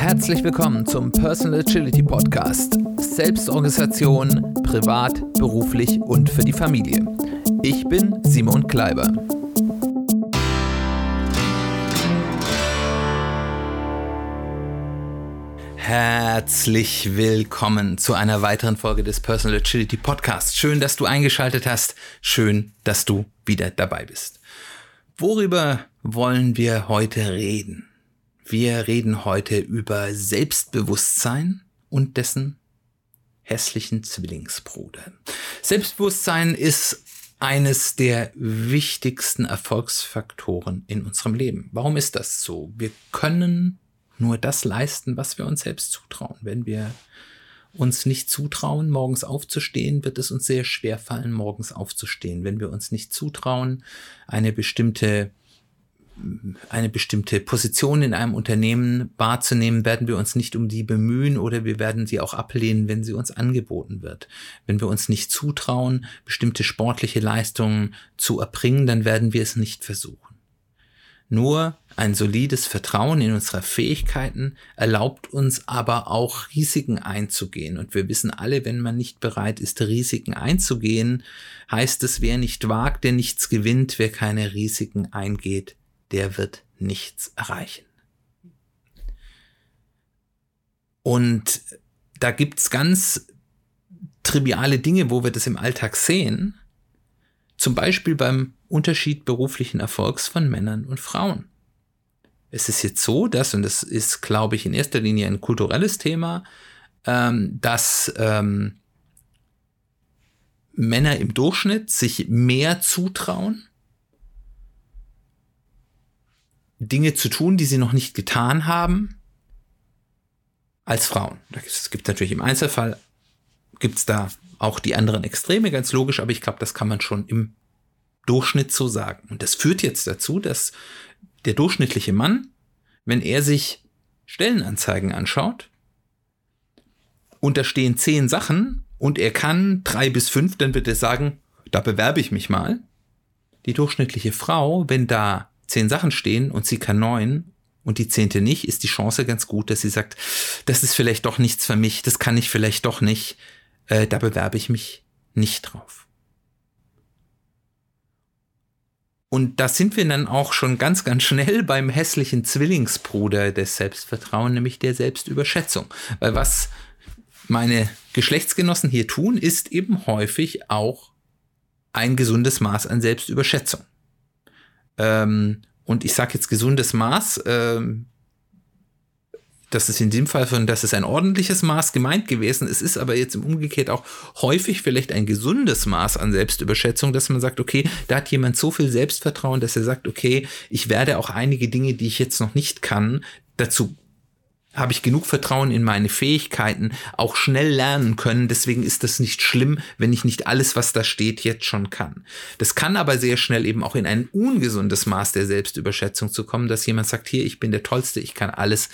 Herzlich willkommen zum Personal Agility Podcast. Selbstorganisation, privat, beruflich und für die Familie. Ich bin Simon Kleiber. Herzlich willkommen zu einer weiteren Folge des Personal Agility Podcasts. Schön, dass du eingeschaltet hast. Schön, dass du wieder dabei bist. Worüber wollen wir heute reden? Wir reden heute über Selbstbewusstsein und dessen hässlichen Zwillingsbruder. Selbstbewusstsein ist eines der wichtigsten Erfolgsfaktoren in unserem Leben. Warum ist das so? Wir können nur das leisten, was wir uns selbst zutrauen. Wenn wir uns nicht zutrauen, morgens aufzustehen, wird es uns sehr schwer fallen, morgens aufzustehen. Wenn wir uns nicht zutrauen, eine bestimmte eine bestimmte Position in einem Unternehmen wahrzunehmen, werden wir uns nicht um die bemühen oder wir werden sie auch ablehnen, wenn sie uns angeboten wird. Wenn wir uns nicht zutrauen, bestimmte sportliche Leistungen zu erbringen, dann werden wir es nicht versuchen. Nur ein solides Vertrauen in unsere Fähigkeiten erlaubt uns aber auch Risiken einzugehen. Und wir wissen alle, wenn man nicht bereit ist, Risiken einzugehen, heißt es, wer nicht wagt, der nichts gewinnt, wer keine Risiken eingeht, der wird nichts erreichen. Und da gibt's ganz triviale Dinge, wo wir das im Alltag sehen. Zum Beispiel beim Unterschied beruflichen Erfolgs von Männern und Frauen. Es ist jetzt so, dass, und das ist, glaube ich, in erster Linie ein kulturelles Thema, ähm, dass ähm, Männer im Durchschnitt sich mehr zutrauen Dinge zu tun, die sie noch nicht getan haben, als Frauen. Es gibt natürlich im Einzelfall, gibt es da auch die anderen Extreme, ganz logisch, aber ich glaube, das kann man schon im Durchschnitt so sagen. Und das führt jetzt dazu, dass der durchschnittliche Mann, wenn er sich Stellenanzeigen anschaut, und da stehen zehn Sachen und er kann drei bis fünf, dann wird er sagen, da bewerbe ich mich mal. Die durchschnittliche Frau, wenn da zehn Sachen stehen und sie kann neun und die zehnte nicht, ist die Chance ganz gut, dass sie sagt, das ist vielleicht doch nichts für mich, das kann ich vielleicht doch nicht, äh, da bewerbe ich mich nicht drauf. Und da sind wir dann auch schon ganz, ganz schnell beim hässlichen Zwillingsbruder des Selbstvertrauens, nämlich der Selbstüberschätzung. Weil was meine Geschlechtsgenossen hier tun, ist eben häufig auch ein gesundes Maß an Selbstüberschätzung. Ähm, und ich sage jetzt gesundes Maß. Ähm, das ist in dem Fall von, das ist ein ordentliches Maß gemeint gewesen. Es ist aber jetzt im Umgekehrt auch häufig vielleicht ein gesundes Maß an Selbstüberschätzung, dass man sagt, okay, da hat jemand so viel Selbstvertrauen, dass er sagt, okay, ich werde auch einige Dinge, die ich jetzt noch nicht kann, dazu habe ich genug Vertrauen in meine Fähigkeiten, auch schnell lernen können. Deswegen ist das nicht schlimm, wenn ich nicht alles, was da steht, jetzt schon kann. Das kann aber sehr schnell eben auch in ein ungesundes Maß der Selbstüberschätzung zu kommen, dass jemand sagt, hier, ich bin der Tollste, ich kann alles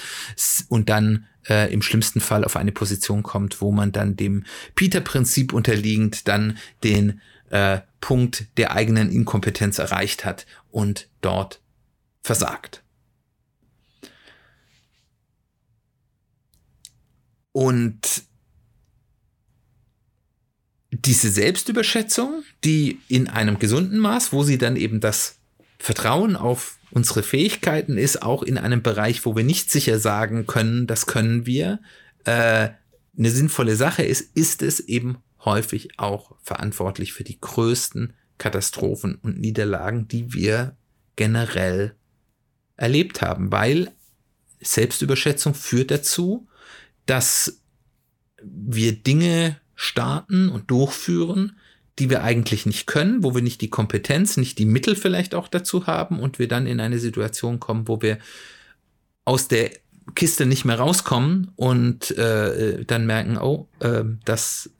und dann äh, im schlimmsten Fall auf eine Position kommt, wo man dann dem Peter-Prinzip unterliegend dann den äh, Punkt der eigenen Inkompetenz erreicht hat und dort versagt. Und diese Selbstüberschätzung, die in einem gesunden Maß, wo sie dann eben das Vertrauen auf unsere Fähigkeiten ist, auch in einem Bereich, wo wir nicht sicher sagen können, das können wir, äh, eine sinnvolle Sache ist, ist es eben häufig auch verantwortlich für die größten Katastrophen und Niederlagen, die wir generell erlebt haben, weil Selbstüberschätzung führt dazu, dass wir Dinge starten und durchführen, die wir eigentlich nicht können, wo wir nicht die Kompetenz, nicht die Mittel vielleicht auch dazu haben und wir dann in eine Situation kommen, wo wir aus der Kiste nicht mehr rauskommen und äh, dann merken, oh, äh, das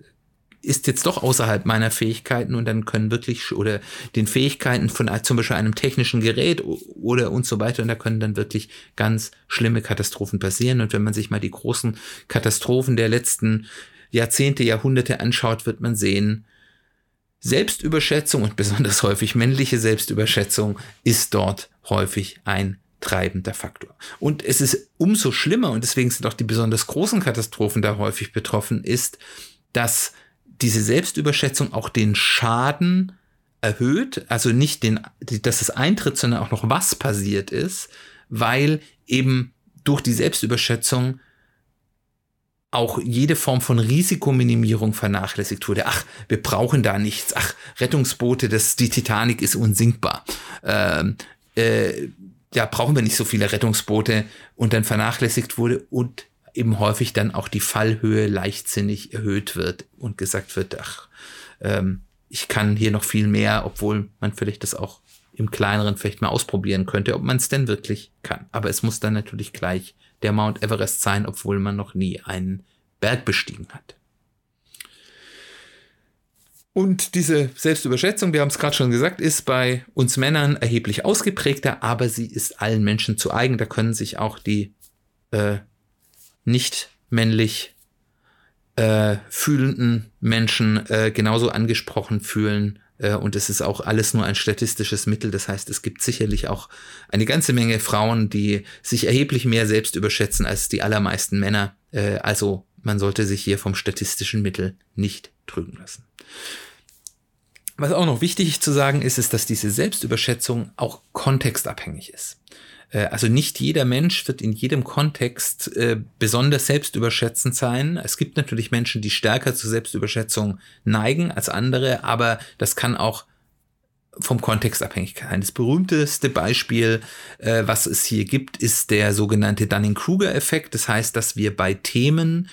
ist jetzt doch außerhalb meiner Fähigkeiten und dann können wirklich oder den Fähigkeiten von zum Beispiel einem technischen Gerät oder und so weiter und da können dann wirklich ganz schlimme Katastrophen passieren und wenn man sich mal die großen Katastrophen der letzten Jahrzehnte, Jahrhunderte anschaut, wird man sehen, Selbstüberschätzung und besonders häufig männliche Selbstüberschätzung ist dort häufig ein treibender Faktor. Und es ist umso schlimmer, und deswegen sind auch die besonders großen Katastrophen da häufig betroffen, ist, dass diese Selbstüberschätzung auch den Schaden erhöht, also nicht den, dass es eintritt, sondern auch noch was passiert ist, weil eben durch die Selbstüberschätzung auch jede Form von Risikominimierung vernachlässigt wurde. Ach, wir brauchen da nichts. Ach, Rettungsboote, das, die Titanic ist unsinkbar. Ähm, äh, ja, brauchen wir nicht so viele Rettungsboote und dann vernachlässigt wurde und eben häufig dann auch die Fallhöhe leichtsinnig erhöht wird und gesagt wird, ach, ähm, ich kann hier noch viel mehr, obwohl man vielleicht das auch im kleineren vielleicht mal ausprobieren könnte, ob man es denn wirklich kann. Aber es muss dann natürlich gleich der Mount Everest sein, obwohl man noch nie einen Berg bestiegen hat. Und diese Selbstüberschätzung, wir haben es gerade schon gesagt, ist bei uns Männern erheblich ausgeprägter, aber sie ist allen Menschen zu eigen. Da können sich auch die äh, nicht männlich äh, fühlenden Menschen äh, genauso angesprochen fühlen. Äh, und es ist auch alles nur ein statistisches Mittel. Das heißt, es gibt sicherlich auch eine ganze Menge Frauen, die sich erheblich mehr selbst überschätzen als die allermeisten Männer. Äh, also man sollte sich hier vom statistischen Mittel nicht trügen lassen. Was auch noch wichtig zu sagen ist, ist, dass diese Selbstüberschätzung auch kontextabhängig ist. Äh, also nicht jeder Mensch wird in jedem Kontext äh, besonders selbstüberschätzend sein. Es gibt natürlich Menschen, die stärker zur Selbstüberschätzung neigen als andere, aber das kann auch vom Kontext abhängig sein. Das berühmteste Beispiel, äh, was es hier gibt, ist der sogenannte Dunning-Kruger-Effekt. Das heißt, dass wir bei Themen,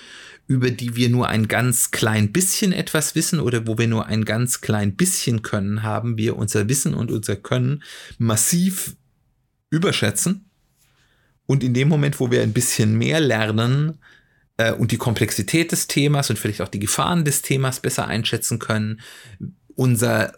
über die wir nur ein ganz klein bisschen etwas wissen oder wo wir nur ein ganz klein bisschen Können haben, wir unser Wissen und unser Können massiv überschätzen. Und in dem Moment, wo wir ein bisschen mehr lernen äh, und die Komplexität des Themas und vielleicht auch die Gefahren des Themas besser einschätzen können, unser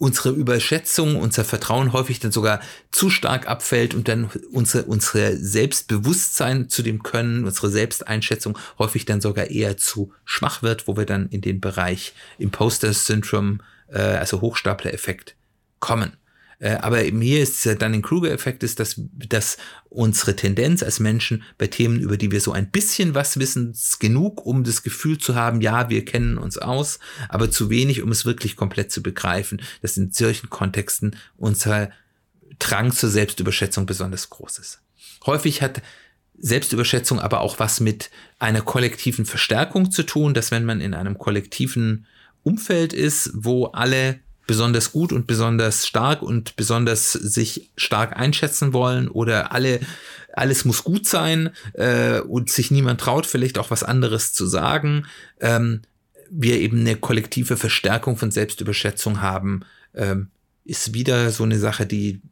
unsere Überschätzung, unser Vertrauen häufig dann sogar zu stark abfällt und dann unsere, unsere Selbstbewusstsein zu dem Können, unsere Selbsteinschätzung häufig dann sogar eher zu schwach wird, wo wir dann in den Bereich Imposter Syndrome, äh, also Hochstapler-Effekt kommen. Äh, aber eben hier ist der Dunning-Kruger-Effekt, ist, dass, dass unsere Tendenz als Menschen bei Themen, über die wir so ein bisschen was wissen, genug, um das Gefühl zu haben, ja, wir kennen uns aus, aber zu wenig, um es wirklich komplett zu begreifen, dass in solchen Kontexten unser Drang zur Selbstüberschätzung besonders groß ist. Häufig hat Selbstüberschätzung aber auch was mit einer kollektiven Verstärkung zu tun, dass wenn man in einem kollektiven Umfeld ist, wo alle besonders gut und besonders stark und besonders sich stark einschätzen wollen oder alle alles muss gut sein äh, und sich niemand traut, vielleicht auch was anderes zu sagen. Ähm, wir eben eine kollektive Verstärkung von Selbstüberschätzung haben, ähm, ist wieder so eine Sache, die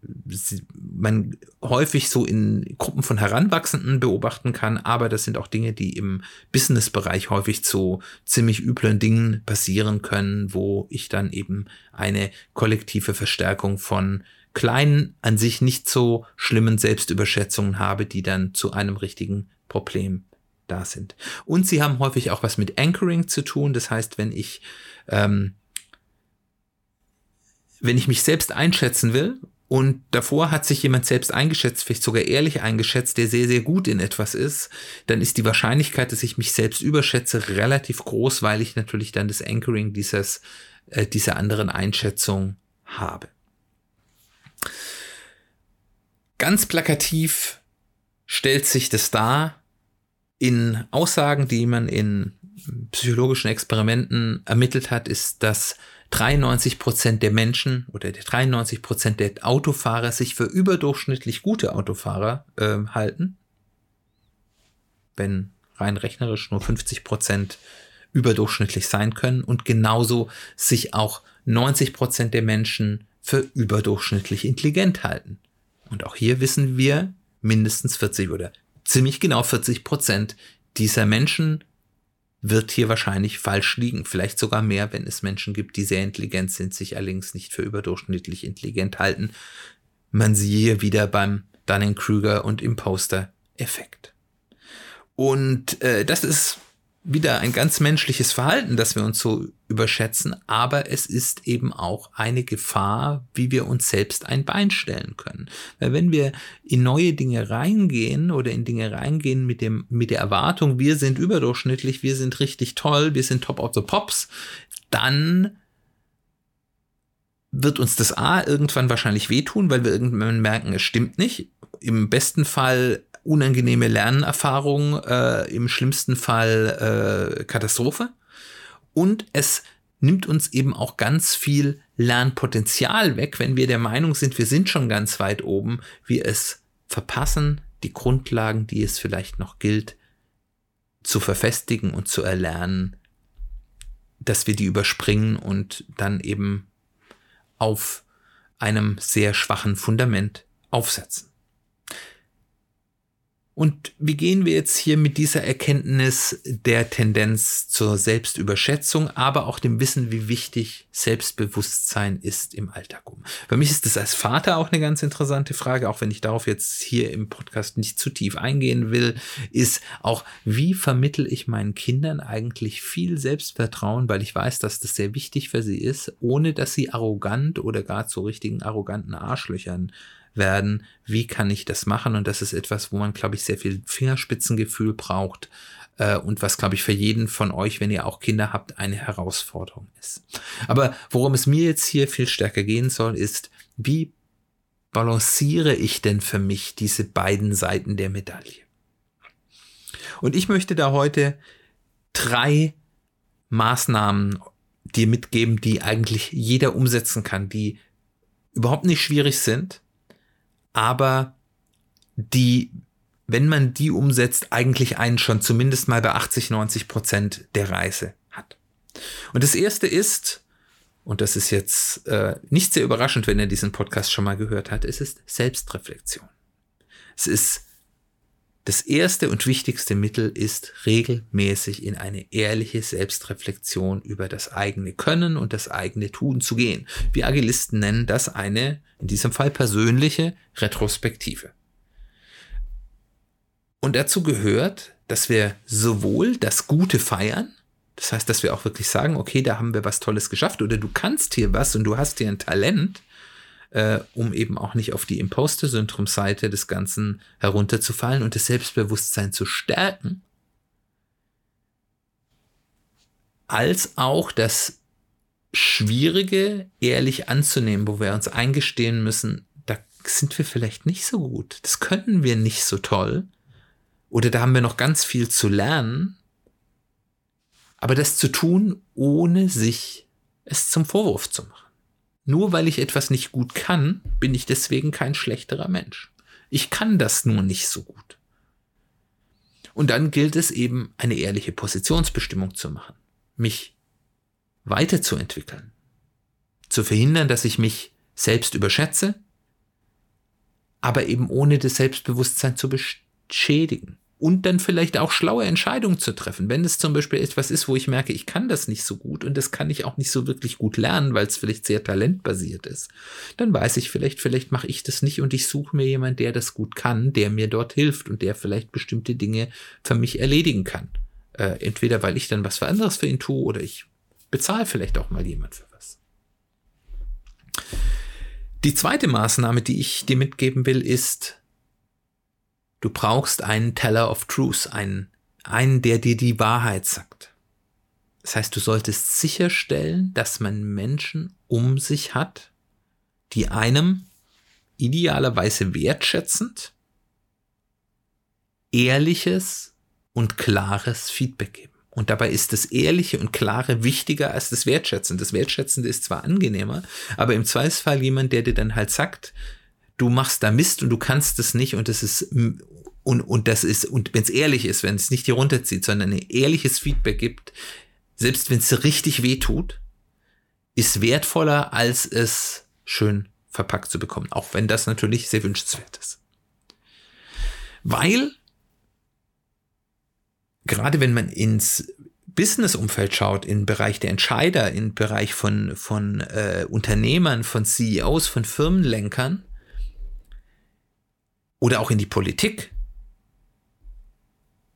man häufig so in Gruppen von Heranwachsenden beobachten kann, aber das sind auch Dinge, die im Business-Bereich häufig zu ziemlich üblen Dingen passieren können, wo ich dann eben eine kollektive Verstärkung von kleinen, an sich nicht so schlimmen Selbstüberschätzungen habe, die dann zu einem richtigen Problem da sind. Und sie haben häufig auch was mit Anchoring zu tun. Das heißt, wenn ich ähm, wenn ich mich selbst einschätzen will und davor hat sich jemand selbst eingeschätzt, vielleicht sogar ehrlich eingeschätzt, der sehr, sehr gut in etwas ist, dann ist die Wahrscheinlichkeit, dass ich mich selbst überschätze, relativ groß, weil ich natürlich dann das Anchoring dieses, äh, dieser anderen Einschätzung habe. Ganz plakativ stellt sich das dar in Aussagen, die man in psychologischen Experimenten ermittelt hat, ist, dass 93 Prozent der Menschen oder 93 Prozent der Autofahrer sich für überdurchschnittlich gute Autofahrer äh, halten. Wenn rein rechnerisch nur 50 Prozent überdurchschnittlich sein können und genauso sich auch 90 Prozent der Menschen für überdurchschnittlich intelligent halten. Und auch hier wissen wir, mindestens 40 oder ziemlich genau 40 Prozent dieser Menschen wird hier wahrscheinlich falsch liegen. Vielleicht sogar mehr, wenn es Menschen gibt, die sehr intelligent sind, sich allerdings nicht für überdurchschnittlich intelligent halten. Man siehe wieder beim Dunning-Kruger und Imposter-Effekt. Und äh, das ist wieder ein ganz menschliches Verhalten, dass wir uns so überschätzen, aber es ist eben auch eine Gefahr, wie wir uns selbst ein Bein stellen können. Weil wenn wir in neue Dinge reingehen oder in Dinge reingehen mit dem, mit der Erwartung, wir sind überdurchschnittlich, wir sind richtig toll, wir sind top of the pops, dann wird uns das A irgendwann wahrscheinlich wehtun, weil wir irgendwann merken, es stimmt nicht. Im besten Fall unangenehme Lernerfahrung, äh, im schlimmsten Fall äh, Katastrophe. Und es nimmt uns eben auch ganz viel Lernpotenzial weg, wenn wir der Meinung sind, wir sind schon ganz weit oben, wir es verpassen, die Grundlagen, die es vielleicht noch gilt, zu verfestigen und zu erlernen, dass wir die überspringen und dann eben auf einem sehr schwachen Fundament aufsetzen. Und wie gehen wir jetzt hier mit dieser Erkenntnis der Tendenz zur Selbstüberschätzung, aber auch dem Wissen, wie wichtig Selbstbewusstsein ist im Alltag um? Für mich ist das als Vater auch eine ganz interessante Frage, auch wenn ich darauf jetzt hier im Podcast nicht zu tief eingehen will, ist auch, wie vermittel ich meinen Kindern eigentlich viel Selbstvertrauen, weil ich weiß, dass das sehr wichtig für sie ist, ohne dass sie arrogant oder gar zu richtigen arroganten Arschlöchern werden, wie kann ich das machen? Und das ist etwas, wo man, glaube ich, sehr viel Fingerspitzengefühl braucht äh, und was, glaube ich, für jeden von euch, wenn ihr auch Kinder habt, eine Herausforderung ist. Aber worum es mir jetzt hier viel stärker gehen soll, ist, wie balanciere ich denn für mich diese beiden Seiten der Medaille? Und ich möchte da heute drei Maßnahmen dir mitgeben, die eigentlich jeder umsetzen kann, die überhaupt nicht schwierig sind, aber die, wenn man die umsetzt, eigentlich einen schon zumindest mal bei 80, 90 Prozent der Reise hat. Und das erste ist, und das ist jetzt äh, nicht sehr überraschend, wenn er diesen Podcast schon mal gehört hat, es ist Selbstreflexion. Es ist das erste und wichtigste Mittel ist regelmäßig in eine ehrliche Selbstreflexion über das eigene Können und das eigene Tun zu gehen. Wir Agilisten nennen das eine, in diesem Fall persönliche Retrospektive. Und dazu gehört, dass wir sowohl das Gute feiern, das heißt, dass wir auch wirklich sagen, okay, da haben wir was Tolles geschafft oder du kannst hier was und du hast hier ein Talent, äh, um eben auch nicht auf die Imposter-Syndrom-Seite des Ganzen herunterzufallen und das Selbstbewusstsein zu stärken, als auch das Schwierige ehrlich anzunehmen, wo wir uns eingestehen müssen, da sind wir vielleicht nicht so gut, das können wir nicht so toll oder da haben wir noch ganz viel zu lernen, aber das zu tun, ohne sich es zum Vorwurf zu machen. Nur weil ich etwas nicht gut kann, bin ich deswegen kein schlechterer Mensch. Ich kann das nur nicht so gut. Und dann gilt es eben, eine ehrliche Positionsbestimmung zu machen, mich weiterzuentwickeln, zu verhindern, dass ich mich selbst überschätze, aber eben ohne das Selbstbewusstsein zu beschädigen und dann vielleicht auch schlaue Entscheidungen zu treffen. Wenn es zum Beispiel etwas ist, wo ich merke, ich kann das nicht so gut und das kann ich auch nicht so wirklich gut lernen, weil es vielleicht sehr talentbasiert ist, dann weiß ich vielleicht, vielleicht mache ich das nicht und ich suche mir jemanden, der das gut kann, der mir dort hilft und der vielleicht bestimmte Dinge für mich erledigen kann. Äh, entweder weil ich dann was für anderes für ihn tue oder ich bezahle vielleicht auch mal jemand für was. Die zweite Maßnahme, die ich dir mitgeben will, ist, Du brauchst einen Teller of Truth, einen, einen, der dir die Wahrheit sagt. Das heißt, du solltest sicherstellen, dass man Menschen um sich hat, die einem idealerweise wertschätzend, ehrliches und klares Feedback geben. Und dabei ist das Ehrliche und Klare wichtiger als das Wertschätzende. Das Wertschätzende ist zwar angenehmer, aber im Zweifelsfall jemand, der dir dann halt sagt, du machst da Mist und du kannst es nicht und das ist und, und das ist, und wenn es ehrlich ist, wenn es nicht hier runterzieht, sondern ein ehrliches Feedback gibt, selbst wenn es richtig weh tut, ist wertvoller, als es schön verpackt zu bekommen. Auch wenn das natürlich sehr wünschenswert ist. Weil, gerade wenn man ins Business-Umfeld schaut, im Bereich der Entscheider, im Bereich von, von äh, Unternehmern, von CEOs, von Firmenlenkern, oder auch in die Politik,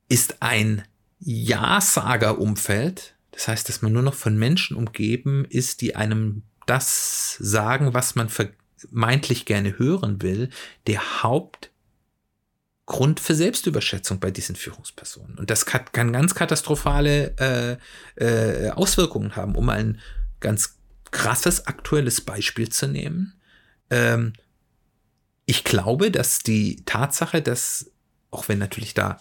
ist ein Ja-Sager-Umfeld, das heißt, dass man nur noch von Menschen umgeben ist, die einem das sagen, was man vermeintlich gerne hören will, der Hauptgrund für Selbstüberschätzung bei diesen Führungspersonen. Und das kann, ganz katastrophale äh, äh, Auswirkungen haben. Um ein ganz krasses aktuelles Beispiel zu nehmen. Ähm, ich glaube, dass die Tatsache, dass, auch wenn natürlich da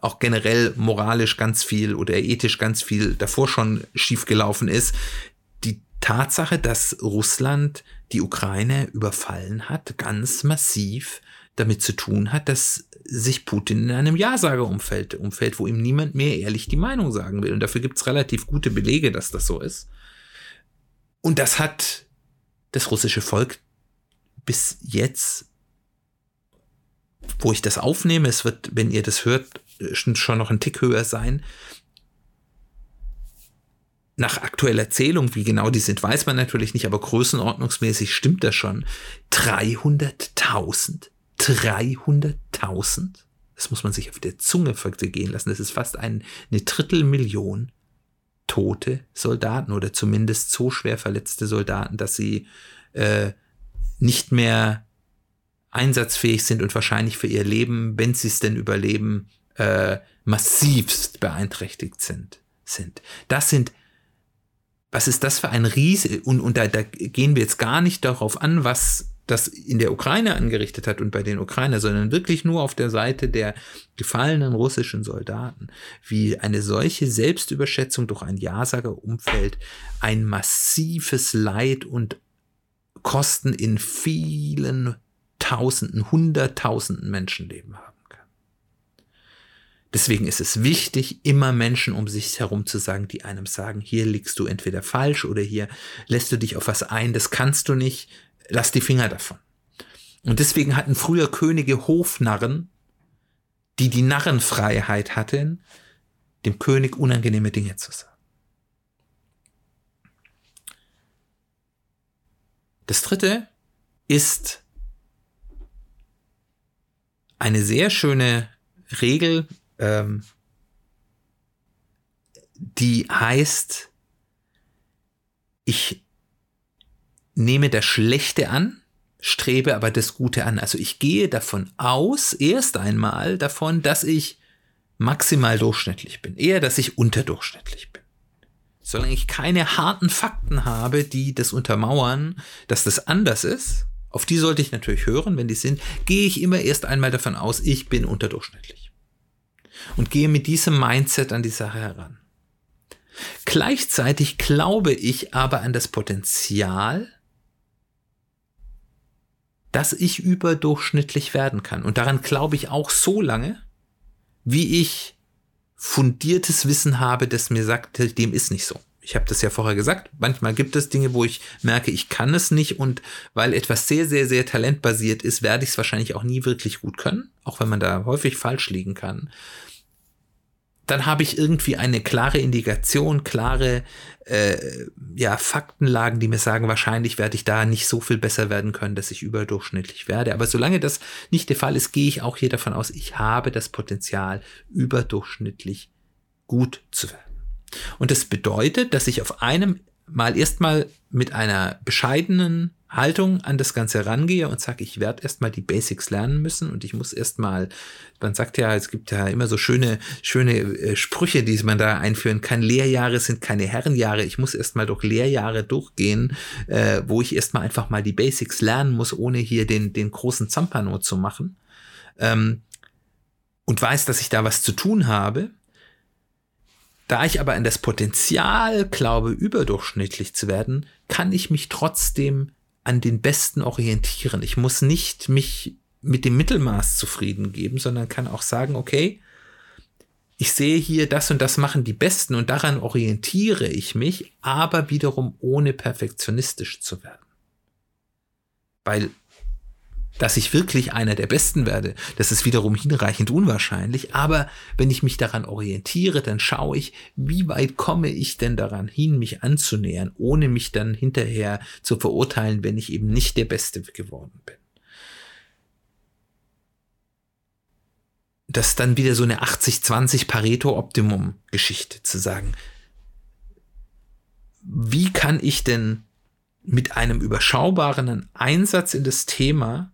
auch generell moralisch ganz viel oder ethisch ganz viel davor schon schiefgelaufen ist, die Tatsache, dass Russland die Ukraine überfallen hat, ganz massiv damit zu tun hat, dass sich Putin in einem Ja-Sager-Umfeld, Umfeld, wo ihm niemand mehr ehrlich die Meinung sagen will. Und dafür gibt es relativ gute Belege, dass das so ist. Und das hat das russische Volk bis jetzt, wo ich das aufnehme, es wird, wenn ihr das hört, schon noch ein Tick höher sein. Nach aktueller Erzählung, wie genau die sind, weiß man natürlich nicht, aber größenordnungsmäßig stimmt das schon. 300.000? 300.000? Das muss man sich auf der Zunge vergehen lassen. Das ist fast ein, eine Drittelmillion tote Soldaten oder zumindest so schwer verletzte Soldaten, dass sie äh, nicht mehr einsatzfähig sind und wahrscheinlich für ihr Leben, wenn sie es denn überleben, äh, massivst beeinträchtigt sind. sind. Das sind was ist das für ein Riese? Und, und da, da gehen wir jetzt gar nicht darauf an, was das in der Ukraine angerichtet hat und bei den Ukrainer, sondern wirklich nur auf der Seite der gefallenen russischen Soldaten, wie eine solche Selbstüberschätzung durch ein Ja-Sager-Umfeld ein massives Leid und Kosten in vielen Tausenden, Hunderttausenden Menschenleben haben kann. Deswegen ist es wichtig, immer Menschen um sich herum zu sagen, die einem sagen, hier liegst du entweder falsch oder hier lässt du dich auf was ein, das kannst du nicht, lass die Finger davon. Und deswegen hatten früher Könige Hofnarren, die die Narrenfreiheit hatten, dem König unangenehme Dinge zu sagen. Das dritte ist eine sehr schöne Regel, ähm, die heißt, ich nehme das Schlechte an, strebe aber das Gute an. Also ich gehe davon aus, erst einmal davon, dass ich maximal durchschnittlich bin. Eher, dass ich unterdurchschnittlich bin. Solange ich keine harten Fakten habe, die das untermauern, dass das anders ist, auf die sollte ich natürlich hören, wenn die sind, gehe ich immer erst einmal davon aus, ich bin unterdurchschnittlich. Und gehe mit diesem Mindset an die Sache heran. Gleichzeitig glaube ich aber an das Potenzial, dass ich überdurchschnittlich werden kann. Und daran glaube ich auch so lange, wie ich fundiertes Wissen habe, das mir sagt, dem ist nicht so. Ich habe das ja vorher gesagt. Manchmal gibt es Dinge, wo ich merke, ich kann es nicht und weil etwas sehr, sehr, sehr talentbasiert ist, werde ich es wahrscheinlich auch nie wirklich gut können, auch wenn man da häufig falsch liegen kann dann habe ich irgendwie eine klare Indikation, klare äh, ja, Faktenlagen, die mir sagen, wahrscheinlich werde ich da nicht so viel besser werden können, dass ich überdurchschnittlich werde. Aber solange das nicht der Fall ist, gehe ich auch hier davon aus, ich habe das Potenzial, überdurchschnittlich gut zu werden. Und das bedeutet, dass ich auf einem Mal erstmal mit einer bescheidenen Haltung an das Ganze herangehe und sage, ich werde erstmal die Basics lernen müssen und ich muss erstmal, man sagt ja, es gibt ja immer so schöne, schöne äh, Sprüche, die man da einführen kann. Lehrjahre sind keine Herrenjahre. Ich muss erstmal durch Lehrjahre durchgehen, äh, wo ich erstmal einfach mal die Basics lernen muss, ohne hier den, den großen Zampano zu machen. Ähm, und weiß, dass ich da was zu tun habe. Da ich aber an das Potenzial glaube, überdurchschnittlich zu werden, kann ich mich trotzdem an den Besten orientieren. Ich muss nicht mich mit dem Mittelmaß zufrieden geben, sondern kann auch sagen, okay, ich sehe hier das und das machen die Besten und daran orientiere ich mich, aber wiederum ohne perfektionistisch zu werden. Weil dass ich wirklich einer der Besten werde, das ist wiederum hinreichend unwahrscheinlich. Aber wenn ich mich daran orientiere, dann schaue ich, wie weit komme ich denn daran hin, mich anzunähern, ohne mich dann hinterher zu verurteilen, wenn ich eben nicht der Beste geworden bin. das ist dann wieder so eine 80-20 Pareto-Optimum-Geschichte zu sagen. Wie kann ich denn mit einem überschaubaren Einsatz in das Thema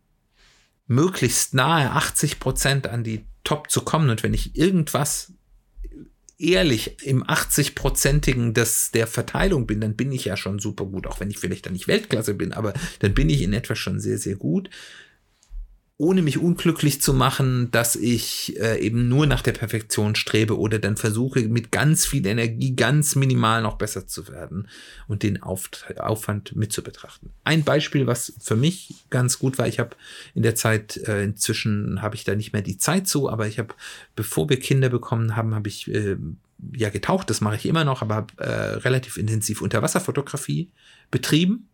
möglichst nahe 80 Prozent an die Top zu kommen. Und wenn ich irgendwas ehrlich im 80-prozentigen der Verteilung bin, dann bin ich ja schon super gut, auch wenn ich vielleicht dann nicht Weltklasse bin, aber dann bin ich in etwa schon sehr, sehr gut ohne mich unglücklich zu machen, dass ich äh, eben nur nach der Perfektion strebe oder dann versuche, mit ganz viel Energie ganz minimal noch besser zu werden und den Auf Aufwand mit zu betrachten. Ein Beispiel, was für mich ganz gut war, ich habe in der Zeit, äh, inzwischen habe ich da nicht mehr die Zeit zu, aber ich habe, bevor wir Kinder bekommen haben, habe ich äh, ja getaucht, das mache ich immer noch, aber habe äh, relativ intensiv Unterwasserfotografie betrieben.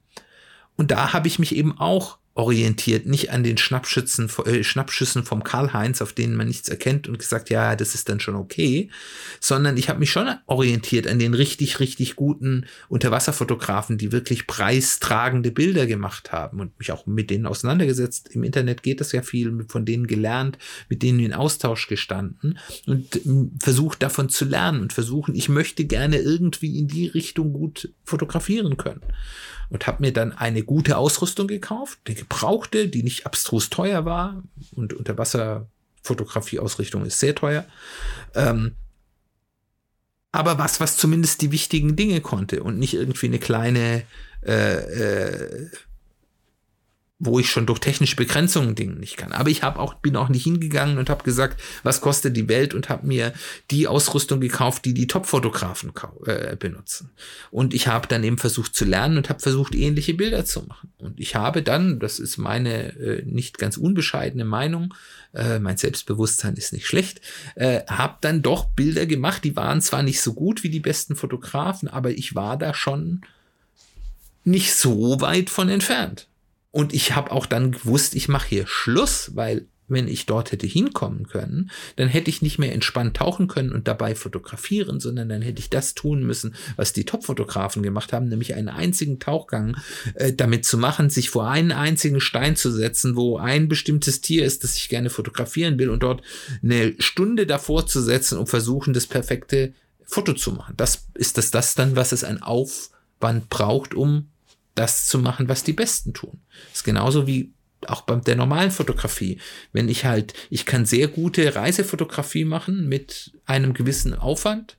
Und da habe ich mich eben auch orientiert, nicht an den Schnappschützen, äh, Schnappschüssen vom Karl-Heinz, auf denen man nichts erkennt und gesagt, ja, das ist dann schon okay, sondern ich habe mich schon orientiert an den richtig, richtig guten Unterwasserfotografen, die wirklich preistragende Bilder gemacht haben und mich auch mit denen auseinandergesetzt. Im Internet geht das ja viel, von denen gelernt, mit denen in Austausch gestanden und ähm, versucht davon zu lernen und versuchen, ich möchte gerne irgendwie in die Richtung gut fotografieren können und habe mir dann eine gute Ausrüstung gekauft, eine gebrauchte, die nicht abstrus teuer war und Unterwasserfotografieausrichtung ist sehr teuer. Ähm, aber was, was zumindest die wichtigen Dinge konnte und nicht irgendwie eine kleine äh, äh, wo ich schon durch technische Begrenzungen Dinge nicht kann. Aber ich habe auch bin auch nicht hingegangen und habe gesagt, was kostet die Welt und habe mir die Ausrüstung gekauft, die die Top-Fotografen äh, benutzen. Und ich habe dann eben versucht zu lernen und habe versucht ähnliche Bilder zu machen. Und ich habe dann, das ist meine äh, nicht ganz unbescheidene Meinung, äh, mein Selbstbewusstsein ist nicht schlecht, äh, habe dann doch Bilder gemacht, die waren zwar nicht so gut wie die besten Fotografen, aber ich war da schon nicht so weit von entfernt. Und ich habe auch dann gewusst, ich mache hier Schluss, weil wenn ich dort hätte hinkommen können, dann hätte ich nicht mehr entspannt tauchen können und dabei fotografieren, sondern dann hätte ich das tun müssen, was die Top-Fotografen gemacht haben, nämlich einen einzigen Tauchgang äh, damit zu machen, sich vor einen einzigen Stein zu setzen, wo ein bestimmtes Tier ist, das ich gerne fotografieren will und dort eine Stunde davor zu setzen und versuchen, das perfekte Foto zu machen. Das ist das, das dann, was es ein Aufwand braucht, um das zu machen, was die Besten tun. Das ist genauso wie auch bei der normalen Fotografie. Wenn ich halt, ich kann sehr gute Reisefotografie machen mit einem gewissen Aufwand,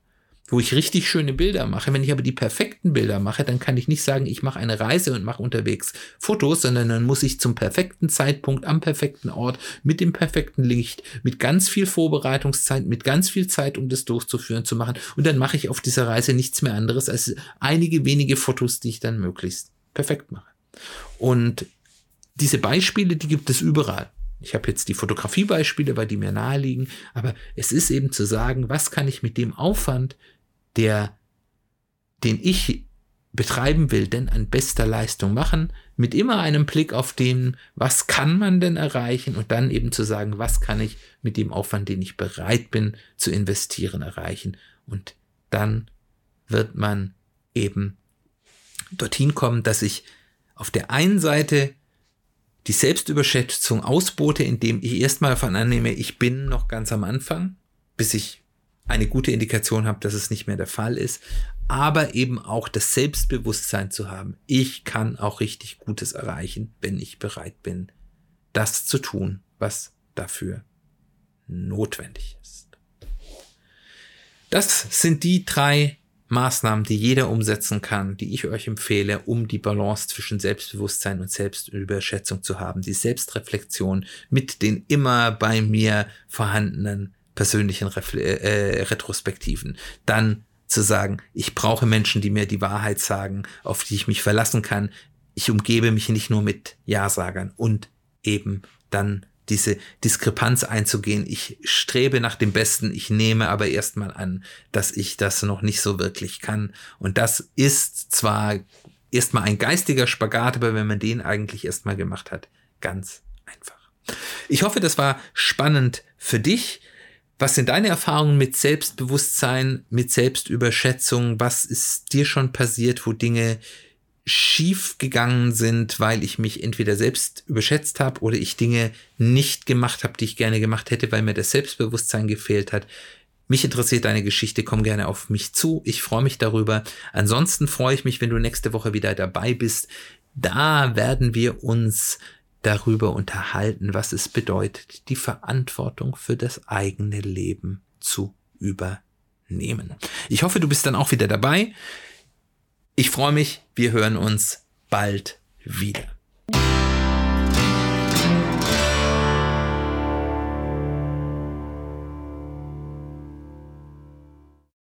wo ich richtig schöne Bilder mache. Wenn ich aber die perfekten Bilder mache, dann kann ich nicht sagen, ich mache eine Reise und mache unterwegs Fotos, sondern dann muss ich zum perfekten Zeitpunkt am perfekten Ort mit dem perfekten Licht, mit ganz viel Vorbereitungszeit, mit ganz viel Zeit, um das durchzuführen, zu machen. Und dann mache ich auf dieser Reise nichts mehr anderes als einige wenige Fotos, die ich dann möglichst perfekt mache. Und diese Beispiele, die gibt es überall. Ich habe jetzt die Fotografiebeispiele, weil die mir naheliegen, aber es ist eben zu sagen, was kann ich mit dem Aufwand, der, den ich betreiben will, denn an bester Leistung machen, mit immer einem Blick auf den, was kann man denn erreichen und dann eben zu sagen, was kann ich mit dem Aufwand, den ich bereit bin zu investieren, erreichen. Und dann wird man eben dorthin kommen, dass ich auf der einen Seite die Selbstüberschätzung ausbote, indem ich erstmal davon annehme, ich bin noch ganz am Anfang, bis ich eine gute Indikation habe, dass es nicht mehr der Fall ist, aber eben auch das Selbstbewusstsein zu haben. Ich kann auch richtig Gutes erreichen, wenn ich bereit bin, das zu tun, was dafür notwendig ist. Das sind die drei Maßnahmen, die jeder umsetzen kann, die ich euch empfehle, um die Balance zwischen Selbstbewusstsein und Selbstüberschätzung zu haben, die Selbstreflexion mit den immer bei mir vorhandenen persönlichen Refle äh, Retrospektiven. Dann zu sagen, ich brauche Menschen, die mir die Wahrheit sagen, auf die ich mich verlassen kann. Ich umgebe mich nicht nur mit Ja-Sagern und eben dann diese Diskrepanz einzugehen. Ich strebe nach dem Besten, ich nehme aber erstmal an, dass ich das noch nicht so wirklich kann. Und das ist zwar erstmal ein geistiger Spagat, aber wenn man den eigentlich erstmal gemacht hat, ganz einfach. Ich hoffe, das war spannend für dich. Was sind deine Erfahrungen mit Selbstbewusstsein, mit Selbstüberschätzung? Was ist dir schon passiert, wo Dinge schief gegangen sind, weil ich mich entweder selbst überschätzt habe oder ich Dinge nicht gemacht habe, die ich gerne gemacht hätte, weil mir das Selbstbewusstsein gefehlt hat. Mich interessiert deine Geschichte, komm gerne auf mich zu. Ich freue mich darüber. Ansonsten freue ich mich, wenn du nächste Woche wieder dabei bist. Da werden wir uns darüber unterhalten, was es bedeutet, die Verantwortung für das eigene Leben zu übernehmen. Ich hoffe, du bist dann auch wieder dabei. Ich freue mich, wir hören uns bald wieder.